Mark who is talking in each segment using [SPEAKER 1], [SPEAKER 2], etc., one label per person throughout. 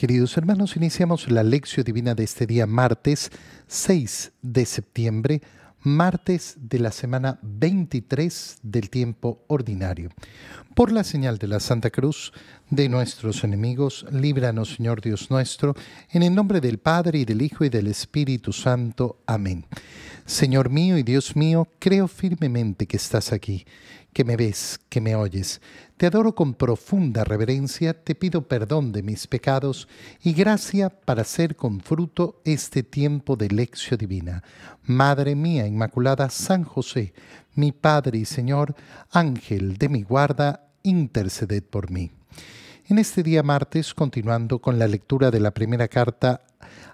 [SPEAKER 1] Queridos hermanos, iniciamos la lección divina de este día martes 6 de septiembre, martes de la semana 23 del tiempo ordinario. Por la señal de la Santa Cruz de nuestros enemigos, líbranos Señor Dios nuestro, en el nombre del Padre y del Hijo y del Espíritu Santo. Amén. Señor mío y Dios mío, creo firmemente que estás aquí, que me ves, que me oyes. Te adoro con profunda reverencia, te pido perdón de mis pecados y gracia para hacer con fruto este tiempo de lección divina. Madre mía Inmaculada, San José, mi Padre y Señor, Ángel de mi guarda, interceded por mí. En este día martes, continuando con la lectura de la primera carta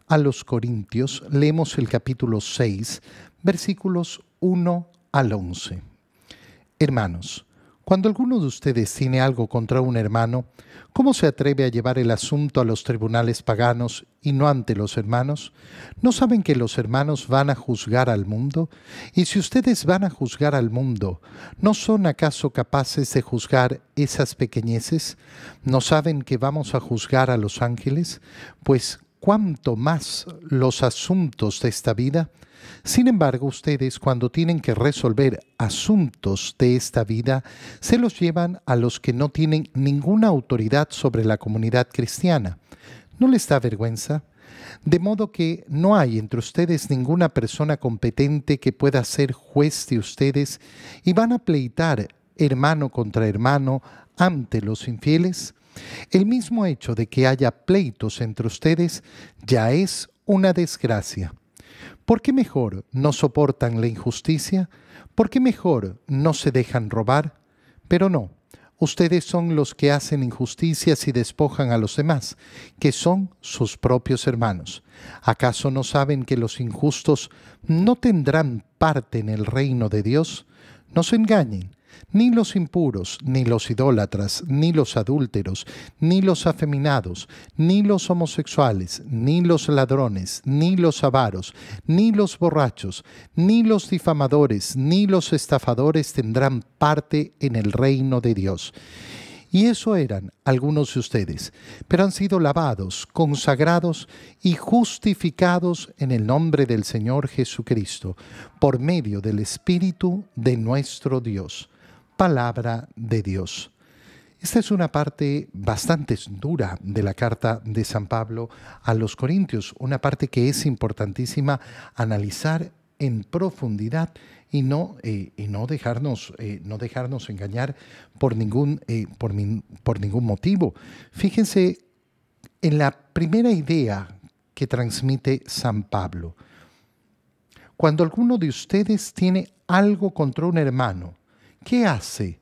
[SPEAKER 1] a los Corintios, leemos el capítulo 6, versículos 1 al 11. Hermanos, cuando alguno de ustedes tiene algo contra un hermano, ¿cómo se atreve a llevar el asunto a los tribunales paganos y no ante los hermanos? ¿No saben que los hermanos van a juzgar al mundo? Y si ustedes van a juzgar al mundo, ¿no son acaso capaces de juzgar esas pequeñeces? ¿No saben que vamos a juzgar a los ángeles? Pues cuánto más los asuntos de esta vida, sin embargo, ustedes cuando tienen que resolver asuntos de esta vida, se los llevan a los que no tienen ninguna autoridad sobre la comunidad cristiana. ¿No les da vergüenza? De modo que no hay entre ustedes ninguna persona competente que pueda ser juez de ustedes y van a pleitar hermano contra hermano ante los infieles. El mismo hecho de que haya pleitos entre ustedes ya es una desgracia. ¿Por qué mejor no soportan la injusticia? ¿Por qué mejor no se dejan robar? Pero no, ustedes son los que hacen injusticias y despojan a los demás, que son sus propios hermanos. ¿Acaso no saben que los injustos no tendrán parte en el reino de Dios? No se engañen. Ni los impuros, ni los idólatras, ni los adúlteros, ni los afeminados, ni los homosexuales, ni los ladrones, ni los avaros, ni los borrachos, ni los difamadores, ni los estafadores tendrán parte en el reino de Dios. Y eso eran algunos de ustedes, pero han sido lavados, consagrados y justificados en el nombre del Señor Jesucristo, por medio del Espíritu de nuestro Dios palabra de Dios. Esta es una parte bastante dura de la carta de San Pablo a los Corintios, una parte que es importantísima analizar en profundidad y no, eh, y no, dejarnos, eh, no dejarnos engañar por ningún, eh, por, por ningún motivo. Fíjense en la primera idea que transmite San Pablo. Cuando alguno de ustedes tiene algo contra un hermano, ¿qué hace?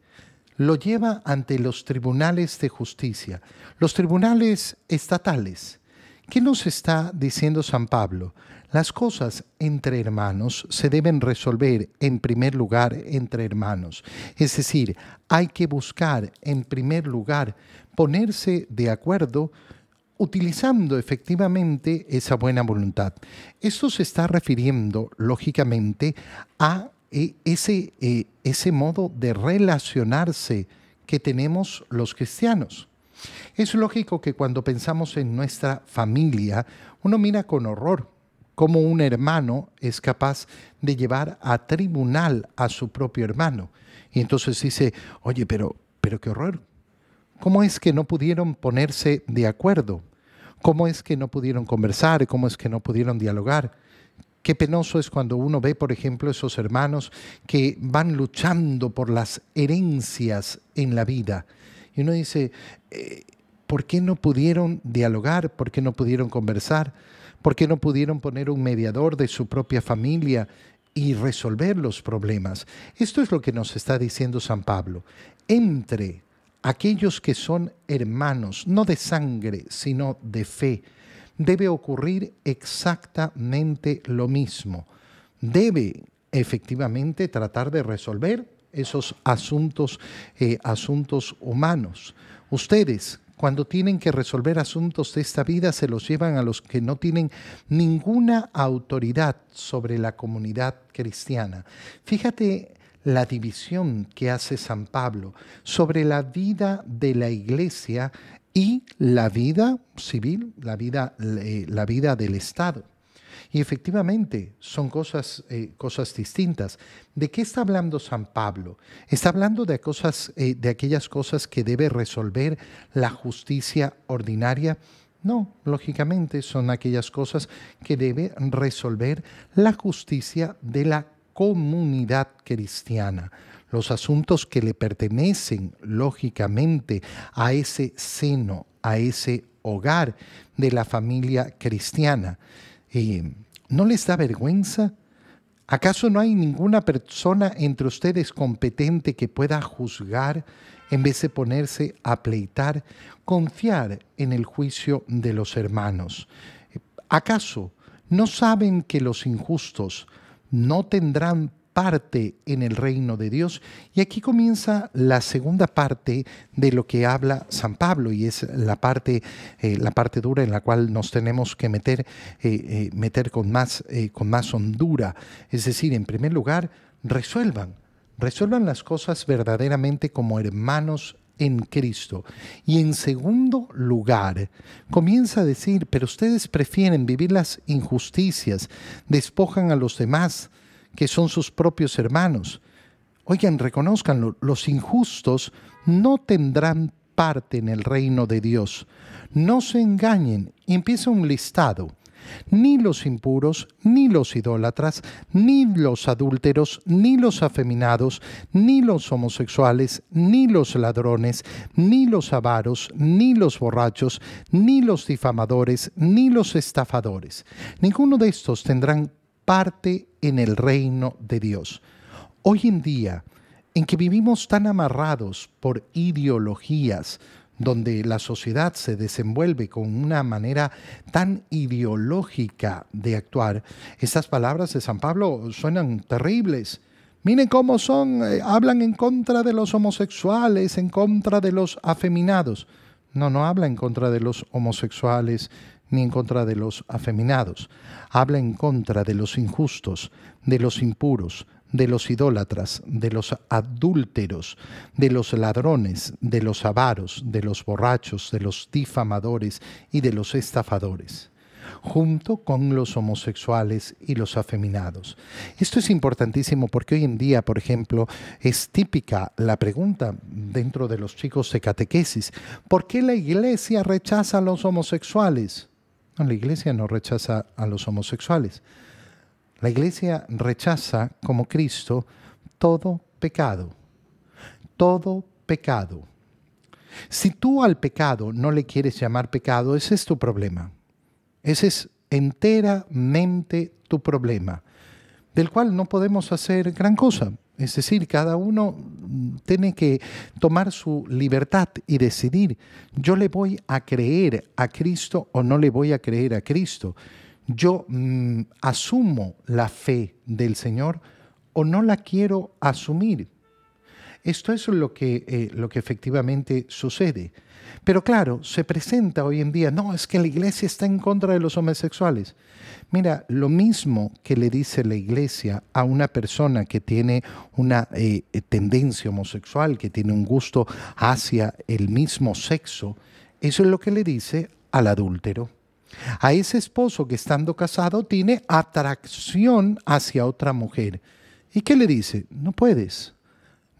[SPEAKER 1] Lo lleva ante los tribunales de justicia, los tribunales estatales. ¿Qué nos está diciendo San Pablo? Las cosas entre hermanos se deben resolver en primer lugar entre hermanos. Es decir, hay que buscar en primer lugar ponerse de acuerdo utilizando efectivamente esa buena voluntad. Esto se está refiriendo, lógicamente, a ese, e, ese modo de relacionarse que tenemos los cristianos. Es lógico que cuando pensamos en nuestra familia, uno mira con horror cómo un hermano es capaz de llevar a tribunal a su propio hermano. Y entonces dice, oye, pero, pero qué horror. ¿Cómo es que no pudieron ponerse de acuerdo? ¿Cómo es que no pudieron conversar? ¿Cómo es que no pudieron dialogar? Qué penoso es cuando uno ve, por ejemplo, esos hermanos que van luchando por las herencias en la vida. Y uno dice, eh, ¿por qué no pudieron dialogar? ¿Por qué no pudieron conversar? ¿Por qué no pudieron poner un mediador de su propia familia y resolver los problemas? Esto es lo que nos está diciendo San Pablo. Entre aquellos que son hermanos, no de sangre, sino de fe, debe ocurrir exactamente lo mismo. Debe efectivamente tratar de resolver esos asuntos, eh, asuntos humanos. Ustedes, cuando tienen que resolver asuntos de esta vida, se los llevan a los que no tienen ninguna autoridad sobre la comunidad cristiana. Fíjate la división que hace San Pablo sobre la vida de la iglesia y la vida civil, la vida, eh, la vida del Estado. Y efectivamente son cosas, eh, cosas distintas. ¿De qué está hablando San Pablo? Está hablando de, cosas, eh, de aquellas cosas que debe resolver la justicia ordinaria. No, lógicamente son aquellas cosas que debe resolver la justicia de la comunidad cristiana los asuntos que le pertenecen lógicamente a ese seno, a ese hogar de la familia cristiana. Eh, ¿No les da vergüenza? ¿Acaso no hay ninguna persona entre ustedes competente que pueda juzgar en vez de ponerse a pleitar, confiar en el juicio de los hermanos? ¿Acaso no saben que los injustos no tendrán parte en el reino de Dios. Y aquí comienza la segunda parte de lo que habla San Pablo y es la parte, eh, la parte dura en la cual nos tenemos que meter, eh, eh, meter con, más, con más hondura. Es decir, en primer lugar, resuelvan, resuelvan las cosas verdaderamente como hermanos en Cristo. Y en segundo lugar, comienza a decir, pero ustedes prefieren vivir las injusticias, despojan a los demás, que son sus propios hermanos. Oigan, reconozcanlo, los injustos no tendrán parte en el reino de Dios. No se engañen. empieza un listado. Ni los impuros, ni los idólatras, ni los adúlteros, ni los afeminados, ni los homosexuales, ni los ladrones, ni los avaros, ni los borrachos, ni los difamadores, ni los estafadores. Ninguno de estos tendrán parte en el reino de Dios. Hoy en día, en que vivimos tan amarrados por ideologías, donde la sociedad se desenvuelve con una manera tan ideológica de actuar, estas palabras de San Pablo suenan terribles. Miren cómo son, eh, hablan en contra de los homosexuales, en contra de los afeminados. No, no habla en contra de los homosexuales, ni en contra de los afeminados. Habla en contra de los injustos, de los impuros, de los idólatras, de los adúlteros, de los ladrones, de los avaros, de los borrachos, de los difamadores y de los estafadores junto con los homosexuales y los afeminados. Esto es importantísimo porque hoy en día, por ejemplo, es típica la pregunta dentro de los chicos de catequesis, ¿por qué la iglesia rechaza a los homosexuales? La iglesia no rechaza a los homosexuales. La iglesia rechaza, como Cristo, todo pecado. Todo pecado. Si tú al pecado no le quieres llamar pecado, ese es tu problema. Ese es enteramente tu problema, del cual no podemos hacer gran cosa. Es decir, cada uno tiene que tomar su libertad y decidir, yo le voy a creer a Cristo o no le voy a creer a Cristo. Yo mm, asumo la fe del Señor o no la quiero asumir. Esto es lo que, eh, lo que efectivamente sucede. Pero claro, se presenta hoy en día, no, es que la iglesia está en contra de los homosexuales. Mira, lo mismo que le dice la iglesia a una persona que tiene una eh, tendencia homosexual, que tiene un gusto hacia el mismo sexo, eso es lo que le dice al adúltero. A ese esposo que estando casado tiene atracción hacia otra mujer. ¿Y qué le dice? No puedes.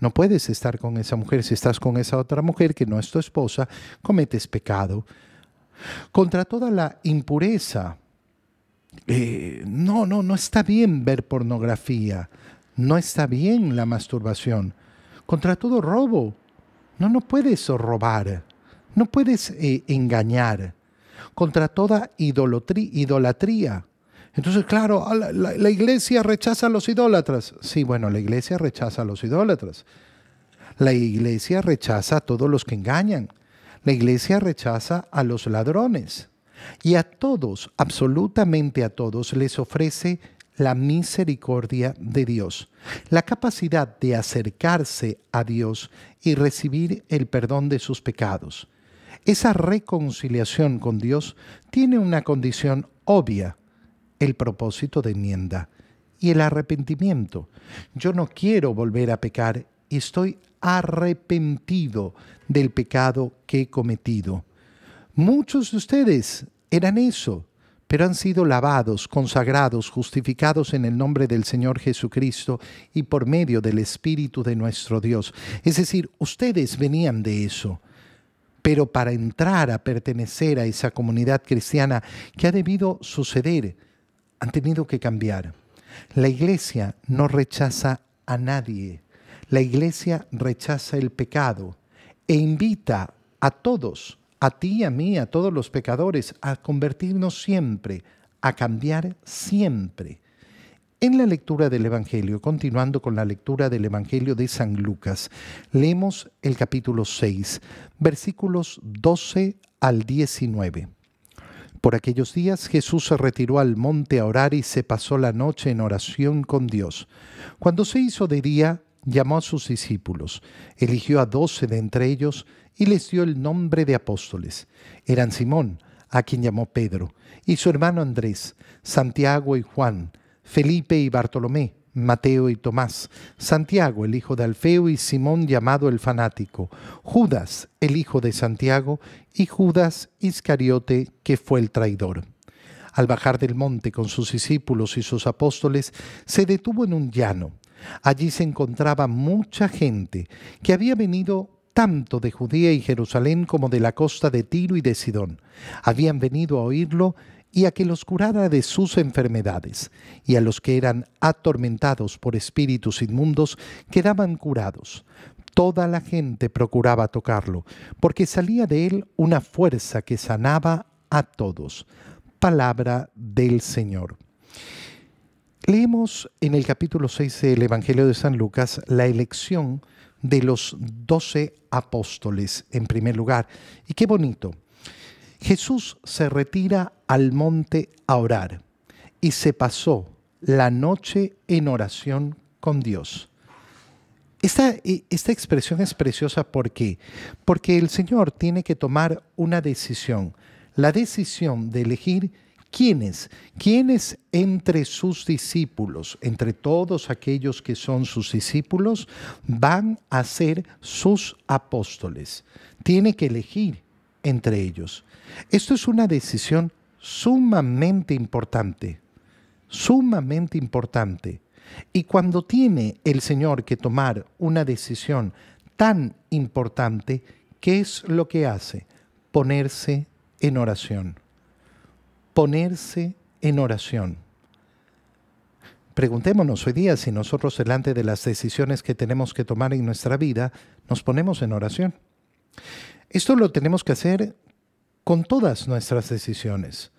[SPEAKER 1] No puedes estar con esa mujer. Si estás con esa otra mujer que no es tu esposa, cometes pecado. Contra toda la impureza. Eh, no, no, no está bien ver pornografía. No está bien la masturbación. Contra todo robo. No, no puedes robar. No puedes eh, engañar. Contra toda idolatría. Entonces, claro, ah, la, iglesia rechaza a los idólatras. Sí, bueno, la iglesia rechaza a los idólatras. La iglesia rechaza a todos los que engañan. La iglesia rechaza a los ladrones. Y a todos, absolutamente a todos, les ofrece la misericordia de Dios, la capacidad de acercarse a Dios y recibir el perdón de sus pecados. Esa reconciliación con Dios tiene una condición obvia, el propósito de enmienda y el arrepentimiento. Yo no quiero volver a pecar y estoy arrepentido del pecado que he cometido. Muchos de ustedes eran eso, pero han sido lavados, consagrados, justificados en el nombre del Señor Jesucristo y por medio del Espíritu de nuestro Dios. Es decir, ustedes venían de eso. Pero para entrar a pertenecer a esa comunidad cristiana que ha debido suceder, han tenido que cambiar. La iglesia no rechaza a nadie. La iglesia rechaza el pecado e invita a todos a ti, a mí, a todos los pecadores, a convertirnos siempre, a cambiar siempre. En la lectura del Evangelio, continuando con la lectura del Evangelio de San Lucas, leemos el capítulo 6, versículos 12 al 19. Por aquellos días Jesús se retiró al monte a orar y se pasó la noche en oración con Dios. Cuando se hizo de día, llamó a sus discípulos, eligió a doce de entre ellos y les dio el nombre de apóstoles. Eran Simón, a quien llamó Pedro, y su hermano Andrés, Santiago y Juan, Felipe y Bartolomé, Mateo y Tomás, Santiago el hijo de Alfeo y Simón llamado el fanático, Judas el hijo de Santiago y Judas Iscariote que fue el traidor. Al bajar del monte con sus discípulos y sus apóstoles, se detuvo en un llano. Allí se encontraba mucha gente que había venido tanto de Judea y Jerusalén como de la costa de Tiro y de Sidón. Habían venido a oírlo y a que los curara de sus enfermedades, y a los que eran atormentados por espíritus inmundos quedaban curados. Toda la gente procuraba tocarlo, porque salía de él una fuerza que sanaba a todos. Palabra del Señor. Leemos en el capítulo 6 del Evangelio de San Lucas la elección de los doce apóstoles en primer lugar. Y qué bonito. Jesús se retira al monte a orar y se pasó la noche en oración con Dios. Esta, esta expresión es preciosa ¿por qué? porque el Señor tiene que tomar una decisión, la decisión de elegir ¿Quiénes? ¿Quiénes entre sus discípulos, entre todos aquellos que son sus discípulos, van a ser sus apóstoles? Tiene que elegir entre ellos. Esto es una decisión sumamente importante, sumamente importante. Y cuando tiene el Señor que tomar una decisión tan importante, ¿qué es lo que hace? Ponerse en oración ponerse en oración. Preguntémonos hoy día si nosotros delante de las decisiones que tenemos que tomar en nuestra vida nos ponemos en oración. Esto lo tenemos que hacer con todas nuestras decisiones.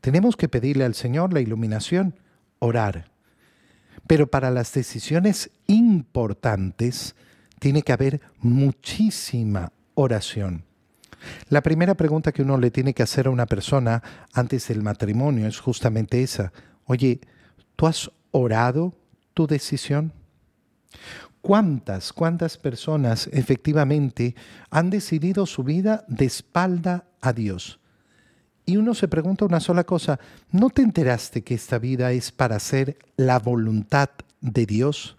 [SPEAKER 1] Tenemos que pedirle al Señor la iluminación, orar. Pero para las decisiones importantes tiene que haber muchísima oración. La primera pregunta que uno le tiene que hacer a una persona antes del matrimonio es justamente esa. Oye, ¿tú has orado tu decisión? ¿Cuántas, cuántas personas efectivamente han decidido su vida de espalda a Dios? Y uno se pregunta una sola cosa, ¿no te enteraste que esta vida es para hacer la voluntad de Dios?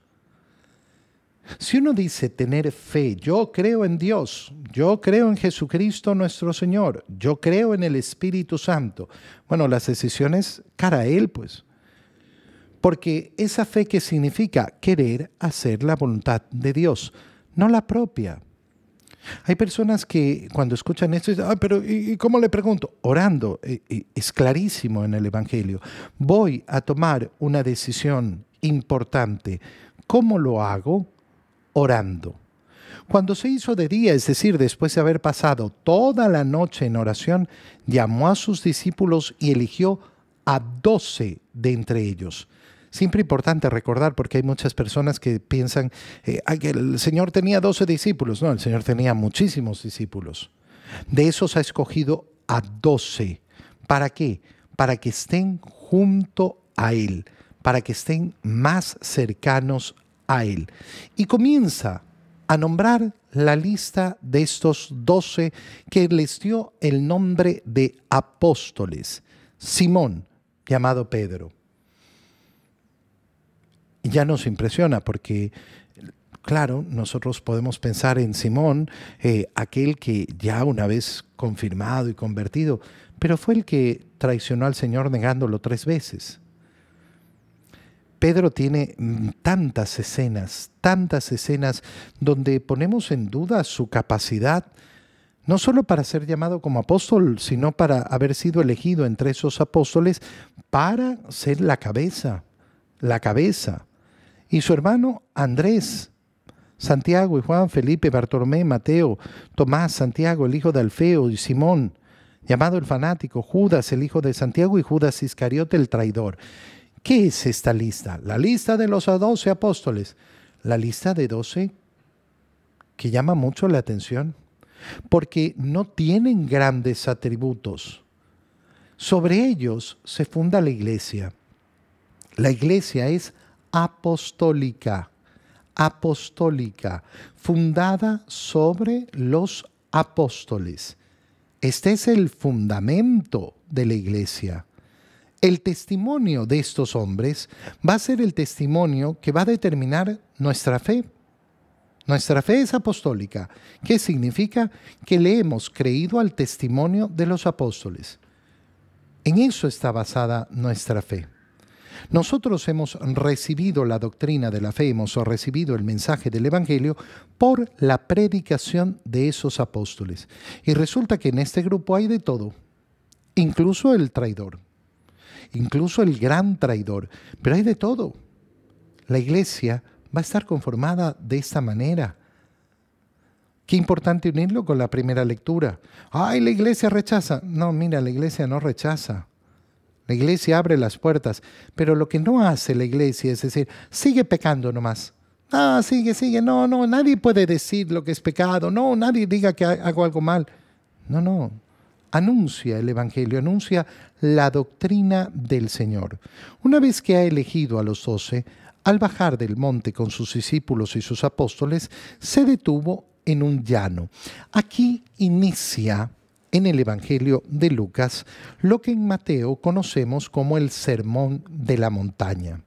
[SPEAKER 1] Si uno dice tener fe, yo creo en Dios, yo creo en Jesucristo nuestro Señor, yo creo en el Espíritu Santo, bueno, las decisiones cara a Él, pues. Porque esa fe que significa querer hacer la voluntad de Dios, no la propia. Hay personas que cuando escuchan esto dicen, ah, pero ¿y cómo le pregunto? Orando, e, e, es clarísimo en el Evangelio. Voy a tomar una decisión importante. ¿Cómo lo hago? orando. Cuando se hizo de día, es decir, después de haber pasado toda la noche en oración, llamó a sus discípulos y eligió a doce de entre ellos. Siempre importante recordar, porque hay muchas personas que piensan eh, que el Señor tenía doce discípulos. No, el Señor tenía muchísimos discípulos. De esos ha escogido a doce. ¿Para qué? Para que estén junto a Él, para que estén más cercanos a él. Y comienza a nombrar la lista de estos doce que les dio el nombre de apóstoles. Simón, llamado Pedro. Ya nos impresiona porque claro, nosotros podemos pensar en Simón, eh, aquel que ya una vez confirmado y convertido, pero fue el que traicionó al Señor negándolo tres veces. Pedro tiene mm, tantas escenas, tantas escenas donde ponemos en duda su capacidad, no solo para ser llamado como apóstol, sino para haber sido elegido entre esos apóstoles para ser la cabeza, la cabeza. Y su hermano Andrés, Santiago y Juan, Felipe, Bartolomé, Mateo, Tomás, Santiago, el hijo de Alfeo y Simón, llamado el fanático, Judas, el hijo de Santiago y Judas Iscariote, el traidor. ¿Qué es esta lista? La lista de los doce apóstoles. La lista de doce que llama mucho la atención, porque no tienen grandes atributos. Sobre ellos se funda la iglesia. La iglesia es apostólica, apostólica, fundada sobre los apóstoles. Este es el fundamento de la iglesia. El testimonio de estos hombres va a ser el testimonio que va a determinar nuestra fe. Nuestra fe es apostólica. ¿Qué significa? Que le hemos creído al testimonio de los apóstoles. En eso está basada nuestra fe. Nosotros hemos recibido la doctrina de la fe, hemos recibido el mensaje del Evangelio por la predicación de esos apóstoles. Y resulta que en este grupo hay de todo, incluso el traidor incluso el gran traidor. Pero hay de todo. La iglesia va a estar conformada de esta manera. Qué importante unirlo con la primera lectura. Ay, la iglesia rechaza. No, mira, la iglesia no rechaza. La iglesia abre las puertas, pero lo que no hace la iglesia es decir, sigue pecando nomás. Ah, sigue, sigue. No, no, nadie puede decir lo que es pecado. No, nadie diga que hago algo mal. No, no anuncia el Evangelio, anuncia la doctrina del Señor. Una vez que ha elegido a los doce, al bajar del monte con sus discípulos y sus apóstoles, se detuvo en un llano. Aquí inicia en el Evangelio de Lucas lo que en Mateo conocemos como el Sermón de la Montaña.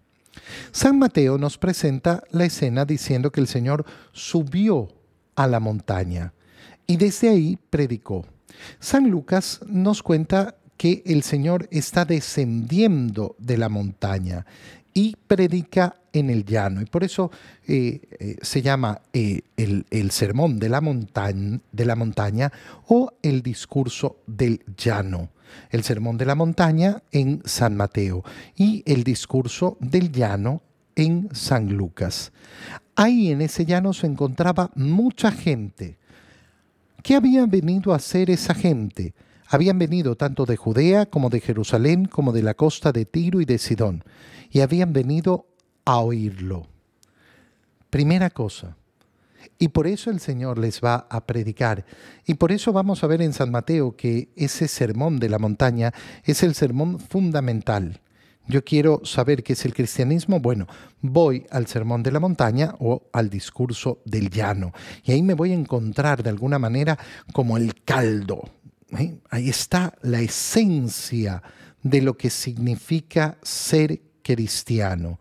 [SPEAKER 1] San Mateo nos presenta la escena diciendo que el Señor subió a la montaña y desde ahí predicó. San Lucas nos cuenta que el Señor está descendiendo de la montaña y predica en el llano. Y por eso eh, eh, se llama eh, el, sermón de la, montaña, o el discurso del llano. El sermón de la montaña en San Mateo y el discurso del llano en San Lucas. Ahí en ese llano se encontraba mucha gente ¿Qué habían venido a hacer esa gente? Habían venido tanto de Judea como de Jerusalén como de la costa de Tiro y de Sidón, y habían venido a oírlo. Primera cosa, y por eso el Señor les va a predicar. Y por eso vamos a ver en San Mateo que ese sermón de la montaña es el sermón fundamental. Yo quiero saber qué es el cristianismo. Bueno, voy al sermón de la montaña o al discurso del llano. Y ahí me voy a encontrar de alguna manera como el caldo. Ahí está la esencia de lo que significa ser cristiano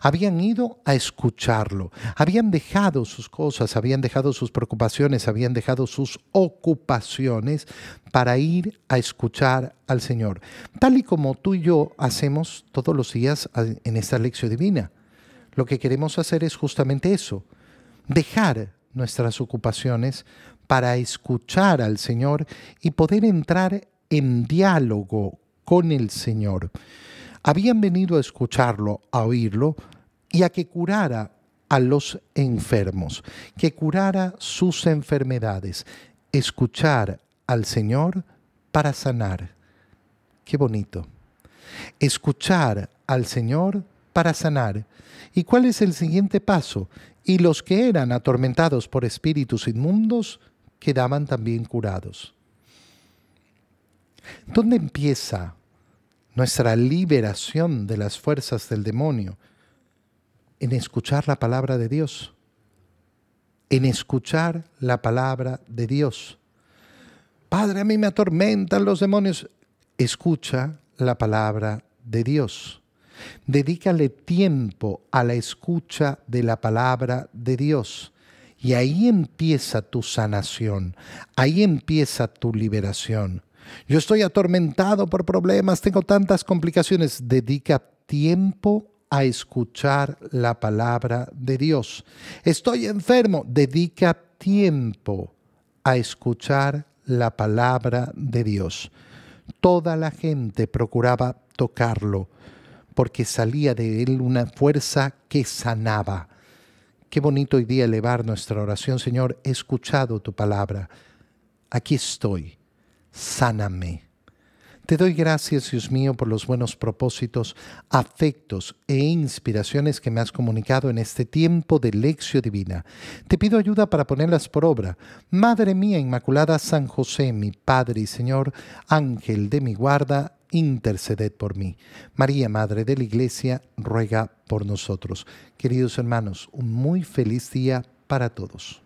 [SPEAKER 1] habían ido a escucharlo, habían dejado sus cosas, habían dejado sus preocupaciones, habían dejado sus ocupaciones para ir a escuchar al Señor, tal y como tú y yo hacemos todos los días en esta lección divina. Lo que queremos hacer es justamente eso, dejar nuestras ocupaciones para escuchar al Señor y poder entrar en diálogo con el Señor habían venido a escucharlo, a oírlo y a que curara a los enfermos, que curara sus enfermedades, escuchar al Señor para sanar. Qué bonito. Escuchar al Señor para sanar. ¿Y cuál es el siguiente paso? Y los que eran atormentados por espíritus inmundos quedaban también curados. ¿Dónde empieza nuestra liberación de las fuerzas del demonio, en escuchar la palabra de Dios, en escuchar la palabra de Dios. Padre, a mí me atormentan los demonios. Escucha la palabra de Dios. Dedícale tiempo a la escucha de la palabra de Dios. Y ahí empieza tu sanación, ahí empieza tu liberación. Yo estoy atormentado por problemas, tengo tantas complicaciones. Dedica tiempo a escuchar la palabra de Dios. Estoy enfermo, dedica tiempo a escuchar la palabra de Dios. Toda la gente procuraba tocarlo porque salía de él una fuerza que sanaba. Qué bonito hoy día elevar nuestra oración, Señor, he escuchado tu palabra. Aquí estoy, sáname. Te doy gracias, Dios mío, por los buenos propósitos, afectos e inspiraciones que me has comunicado en este tiempo de lección divina. Te pido ayuda para ponerlas por obra. Madre mía Inmaculada San José, mi Padre y Señor, Ángel de mi guarda, interceded por mí. María, Madre de la Iglesia, ruega por nosotros. Queridos hermanos, un muy feliz día para todos.